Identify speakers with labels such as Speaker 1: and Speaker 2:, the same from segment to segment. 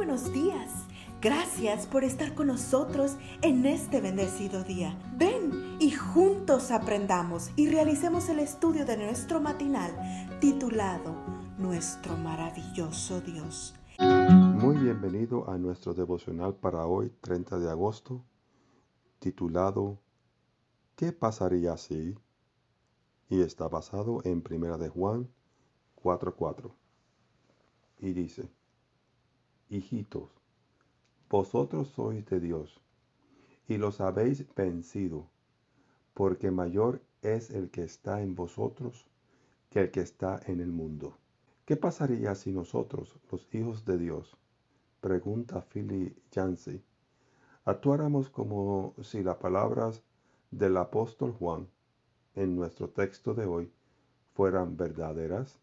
Speaker 1: buenos días. Gracias por estar con nosotros en este bendecido día. Ven y juntos aprendamos y realicemos el estudio de nuestro matinal titulado Nuestro maravilloso Dios.
Speaker 2: Muy bienvenido a nuestro devocional para hoy, 30 de agosto, titulado ¿Qué pasaría si? Y está basado en 1 de Juan 4:4. Y dice, hijitos, vosotros sois de Dios, y los habéis vencido, porque mayor es el que está en vosotros que el que está en el mundo. ¿Qué pasaría si nosotros, los hijos de Dios, pregunta Philly Yancey, actuáramos como si las palabras del apóstol Juan en nuestro texto de hoy fueran verdaderas?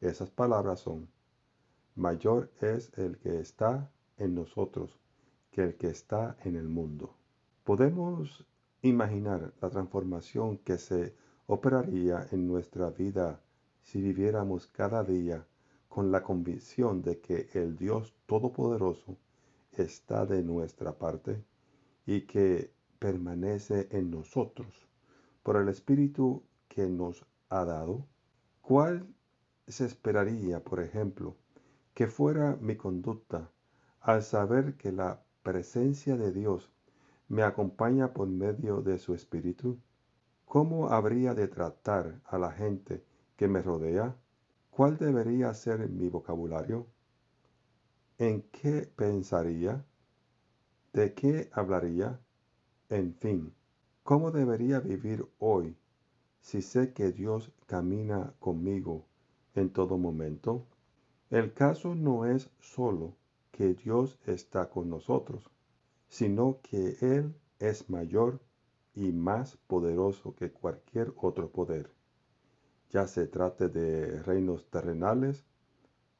Speaker 2: Esas palabras son, mayor es el que está en nosotros que el que está en el mundo. Podemos imaginar la transformación que se operaría en nuestra vida si viviéramos cada día con la convicción de que el Dios Todopoderoso está de nuestra parte y que permanece en nosotros por el Espíritu que nos ha dado? ¿Cuál se esperaría, por ejemplo, que fuera mi conducta al saber que la presencia de Dios me acompaña por medio de su Espíritu? ¿Cómo habría de tratar a la gente que me rodea? ¿Cuál debería ser mi vocabulario? ¿En qué pensaría? ¿De qué hablaría? En fin, ¿cómo debería vivir hoy si sé que Dios camina conmigo en todo momento? El caso no es solo que Dios está con nosotros, sino que Él es mayor y más poderoso que cualquier otro poder, ya se trate de reinos terrenales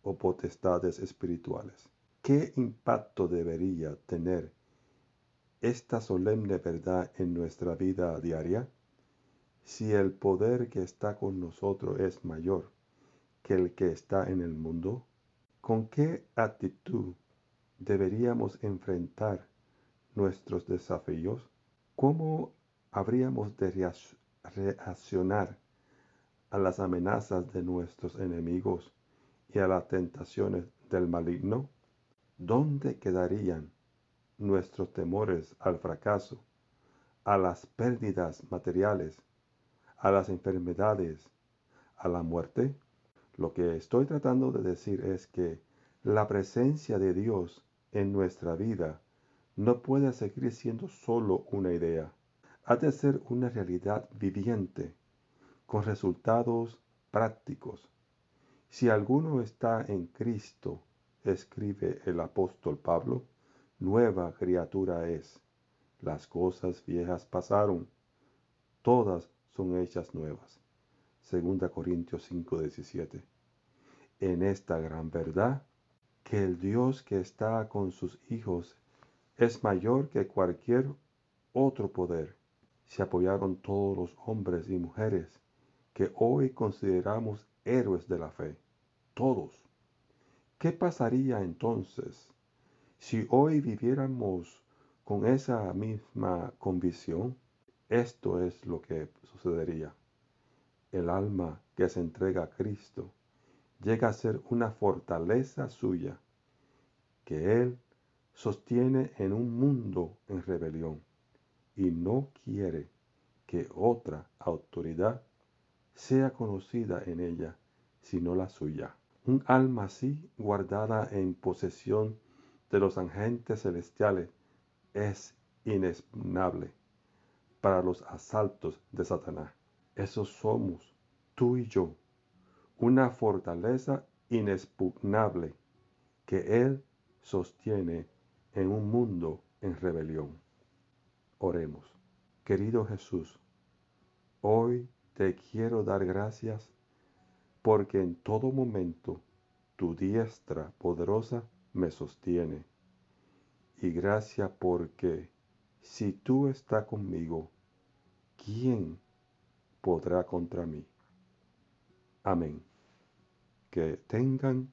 Speaker 2: o potestades espirituales. ¿Qué impacto debería tener esta solemne verdad en nuestra vida diaria? Si el poder que está con nosotros es mayor que el que está en el mundo? ¿Con qué actitud deberíamos enfrentar nuestros desafíos? ¿Cómo habríamos de reaccionar a las amenazas de nuestros enemigos y a las tentaciones del maligno? ¿Dónde quedarían nuestros temores al fracaso, a las pérdidas materiales, a las enfermedades, a la muerte? Lo que estoy tratando de decir es que la presencia de Dios en nuestra vida no puede seguir siendo solo una idea. Ha de ser una realidad viviente, con resultados prácticos. Si alguno está en Cristo, escribe el apóstol Pablo, nueva criatura es. Las cosas viejas pasaron, todas son hechas nuevas. 2 Corintios 5:17. En esta gran verdad, que el Dios que está con sus hijos es mayor que cualquier otro poder, se apoyaron todos los hombres y mujeres que hoy consideramos héroes de la fe. Todos. ¿Qué pasaría entonces si hoy viviéramos con esa misma convicción? Esto es lo que sucedería el alma que se entrega a Cristo llega a ser una fortaleza suya que Él sostiene en un mundo en rebelión y no quiere que otra autoridad sea conocida en ella sino la suya. Un alma así guardada en posesión de los agentes celestiales es inexpugnable para los asaltos de Satanás. Esos somos tú y yo, una fortaleza inexpugnable que Él sostiene en un mundo en rebelión. Oremos. Querido Jesús, hoy te quiero dar gracias porque en todo momento tu diestra poderosa me sostiene. Y gracias porque si tú estás conmigo, ¿quién podrá contra mí. Amén. Que tengan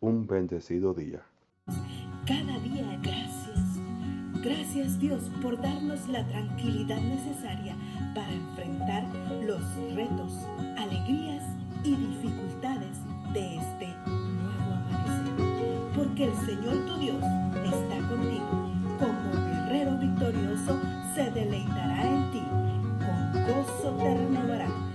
Speaker 2: un bendecido día.
Speaker 1: Cada día gracias. Gracias Dios por darnos la tranquilidad necesaria para enfrentar los retos, alegrías y dificultades de este nuevo amanecer. Porque el Señor tu Dios está contigo. Como guerrero victorioso se deleitará en ti. Con gozo te renovará